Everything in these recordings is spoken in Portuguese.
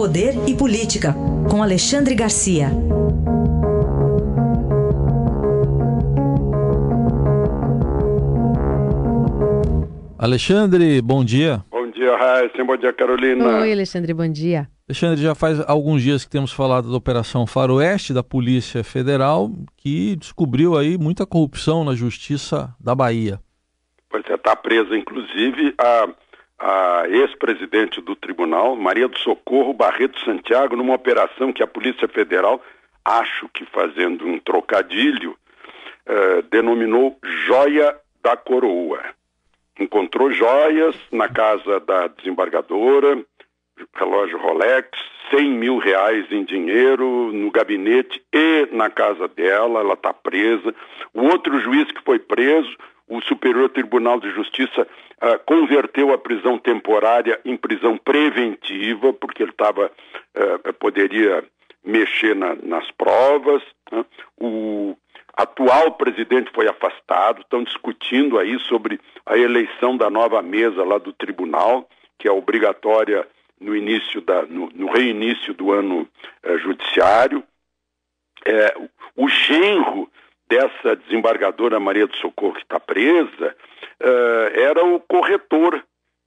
Poder e Política, com Alexandre Garcia. Alexandre, bom dia. Bom dia, Raíssa. Bom dia, Carolina. Oi, Alexandre, bom dia. Alexandre, já faz alguns dias que temos falado da Operação Faroeste da Polícia Federal, que descobriu aí muita corrupção na Justiça da Bahia. Pois é, está presa, inclusive, a, a ex-presidente do tribunal, Maria do Socorro Barreto Santiago, numa operação que a Polícia Federal, acho que fazendo um trocadilho, eh, denominou Joia da Coroa. Encontrou joias na casa da desembargadora, relógio Rolex, 100 mil reais em dinheiro no gabinete e na casa dela, ela está presa. O outro juiz que foi preso, o Superior Tribunal de Justiça, uh, converteu a prisão temporária em prisão preventiva, porque ele estava, uh, ah, poderia mexer na, nas provas. Uh, o atual presidente foi afastado, estão discutindo aí sobre a eleição da nova mesa lá do tribunal, que é obrigatória no início da, no, no reinício do ano eh, judiciário. É, o genro dessa desembargadora Maria do Socorro que está presa eh, era o corretor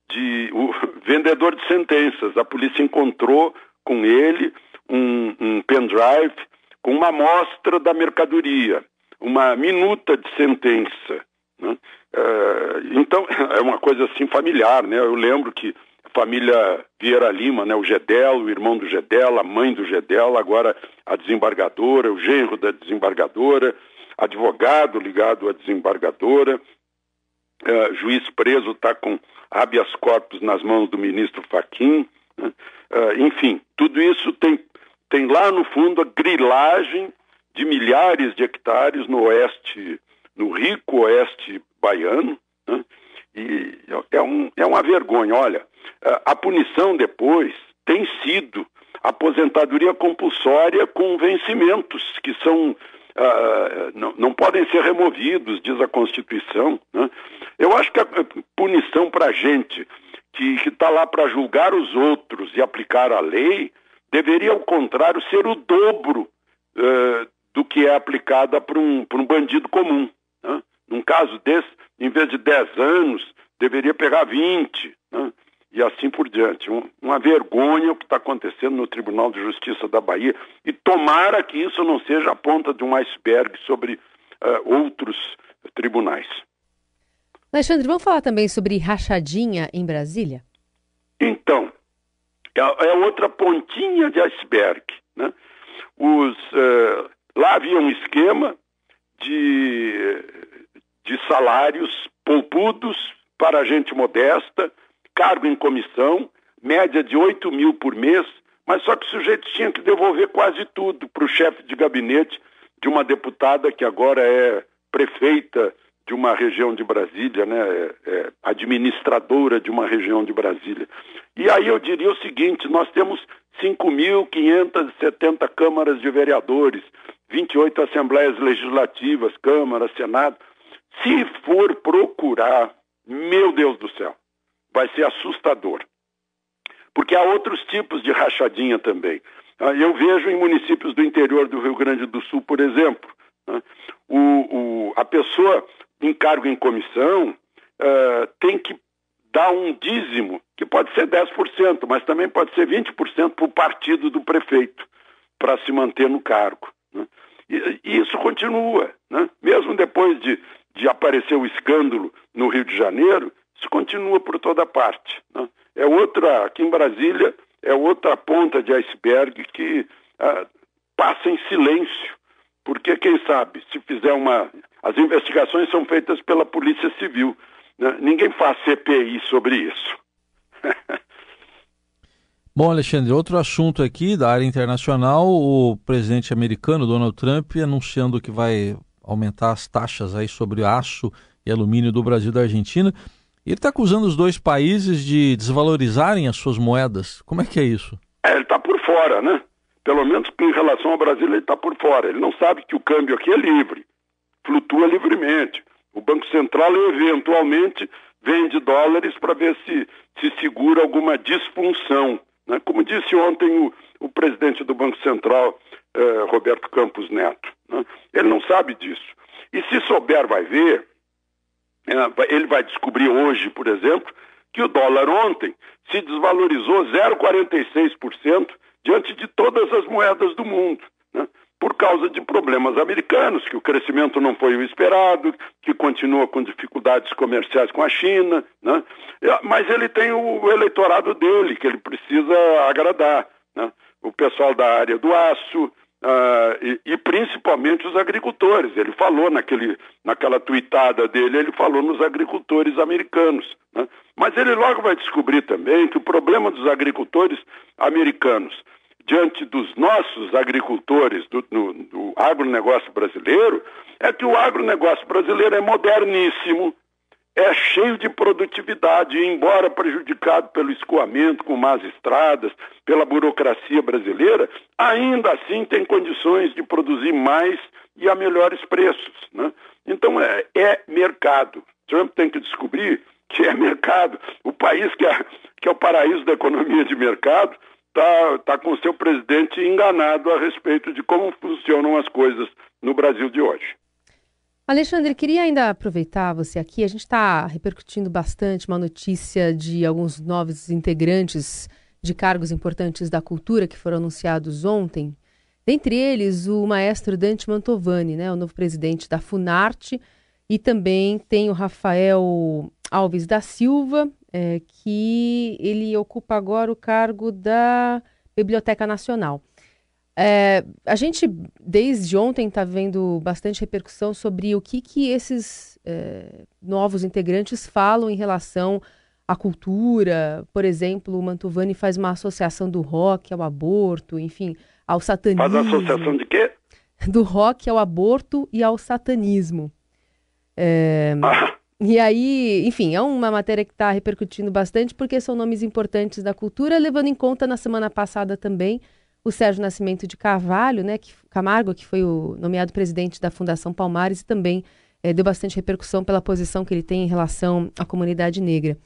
de o vendedor de sentenças. A polícia encontrou com ele um, um pendrive com uma amostra da mercadoria, uma minuta de sentença. Né? Eh, então é uma coisa assim familiar, né? Eu lembro que família Vieira Lima, né, o Gedel, o irmão do Gedel, a mãe do Gedel, agora a desembargadora, o genro da desembargadora, advogado ligado à desembargadora, uh, juiz preso está com habeas corpus nas mãos do ministro Faquim, né? uh, enfim, tudo isso tem, tem lá no fundo a grilagem de milhares de hectares no oeste, no rico oeste baiano, né? e é, um, é uma vergonha, olha, a punição depois tem sido aposentadoria compulsória com vencimentos que são Uh, não, não, podem ser removidos, diz a Constituição. Né? Eu acho que a punição para a gente que está lá para julgar os outros e aplicar a lei deveria, ao contrário, ser o dobro uh, do que é aplicada para um, um bandido comum. Né? Num caso desse, em vez de 10 anos, deveria pegar 20. E assim por diante. Um, uma vergonha o que está acontecendo no Tribunal de Justiça da Bahia e tomara que isso não seja a ponta de um iceberg sobre uh, outros tribunais. Alexandre, vamos falar também sobre rachadinha em Brasília? Então, é, é outra pontinha de iceberg. Né? Os, uh, lá havia um esquema de, de salários poupudos para gente modesta, cargo em comissão, média de 8 mil por mês, mas só que o sujeito tinha que devolver quase tudo para o chefe de gabinete de uma deputada que agora é prefeita de uma região de Brasília, né, é, é administradora de uma região de Brasília. E aí eu diria o seguinte: nós temos 5.570 câmaras de vereadores, 28 assembleias legislativas, Câmara, Senado. Se for procurar, meu Deus do céu, vai ser assustador. Porque há outros tipos de rachadinha também. Ah, eu vejo em municípios do interior do Rio Grande do Sul, por exemplo, né, o, o, a pessoa em cargo em comissão uh, tem que dar um dízimo, que pode ser 10%, mas também pode ser 20% para o partido do prefeito, para se manter no cargo. Né? E, e, isso continua. Né? Mesmo depois de, de aparecer o escândalo no Rio de Janeiro, isso continua por toda parte. Né? É outra, aqui em Brasília, é outra ponta de iceberg que ah, passa em silêncio, porque quem sabe, se fizer uma. As investigações são feitas pela Polícia Civil. Né? Ninguém faz CPI sobre isso. Bom, Alexandre, outro assunto aqui da área internacional, o presidente americano Donald Trump anunciando que vai aumentar as taxas aí sobre aço e alumínio do Brasil e da Argentina. Ele está acusando os dois países de desvalorizarem as suas moedas. Como é que é isso? É, ele está por fora, né? Pelo menos em relação ao Brasil, ele está por fora. Ele não sabe que o câmbio aqui é livre, flutua livremente. O Banco Central, eventualmente, vende dólares para ver se se segura alguma disfunção Né? Como disse ontem o, o presidente do Banco Central, eh, Roberto Campos Neto. Né? Ele não sabe disso. E se souber, vai ver, ele vai descobrir hoje, por exemplo, que o dólar ontem se desvalorizou 0,46% diante de todas as moedas do mundo, né? por causa de problemas americanos, que o crescimento não foi o esperado, que continua com dificuldades comerciais com a China, né? Mas ele tem o eleitorado dele, que ele precisa agradar. Né? O pessoal da área do aço, Uh, e, e, principalmente os agricultores. Ele falou naquele, naquela tuitada dele, ele falou nos agricultores americanos. Né? Mas ele logo vai descobrir também que o problema dos agricultores americanos diante dos nossos agricultores do, do, do agronegócio brasileiro é que o agronegócio brasileiro é moderníssimo, é cheio de produtividade, embora prejudicado pelo escoamento com más estradas, pela burocracia brasileira, ainda assim tem condições de produzir mais e a melhores preços. Né? Então é, é mercado. Trump tem que descobrir que é mercado. O país que é, que é o paraíso da economia de mercado está tá com seu presidente enganado a respeito de como funcionam as coisas no Brasil de hoje. Alexandre, queria ainda aproveitar você aqui. A gente está repercutindo bastante uma notícia de alguns novos integrantes de cargos importantes da cultura que foram anunciados ontem. Dentre eles, o maestro Dante Mantovani, né, o novo presidente da Funarte, e também tem o Rafael Alves da Silva, é, que ele ocupa agora o cargo da Biblioteca Nacional. É, a gente, desde ontem, está vendo bastante repercussão sobre o que, que esses é, novos integrantes falam em relação à cultura. Por exemplo, o Mantovani faz uma associação do rock ao aborto, enfim, ao satanismo. Faz associação de quê? Do rock ao aborto e ao satanismo. É, ah. E aí, enfim, é uma matéria que está repercutindo bastante porque são nomes importantes da cultura, levando em conta na semana passada também o Sérgio Nascimento de Carvalho, né, que, Camargo, que foi o nomeado presidente da Fundação Palmares e também é, deu bastante repercussão pela posição que ele tem em relação à comunidade negra.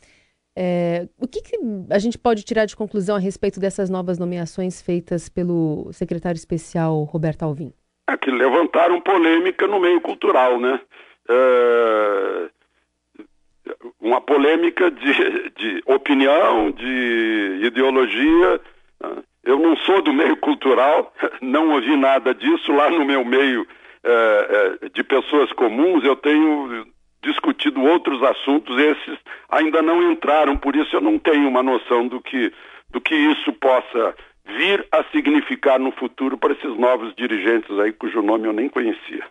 É, o que, que, a gente pode tirar de conclusão a respeito dessas novas nomeações feitas pelo secretário especial Roberto Alvim? É que levantaram polêmica no meio cultural, né? É, uma polêmica de, de opinião, de ideologia. Né? Sou do meio cultural, não ouvi nada disso. Lá no meu meio é, é, de pessoas comuns, eu tenho discutido outros assuntos, esses ainda não entraram, por isso eu não tenho uma noção do que, do que isso possa vir a significar no futuro para esses novos dirigentes aí, cujo nome eu nem conhecia.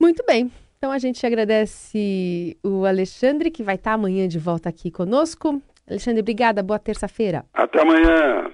Muito bem. Então a gente agradece o Alexandre, que vai estar amanhã de volta aqui conosco. Alexandre, obrigada. Boa terça-feira. Até amanhã.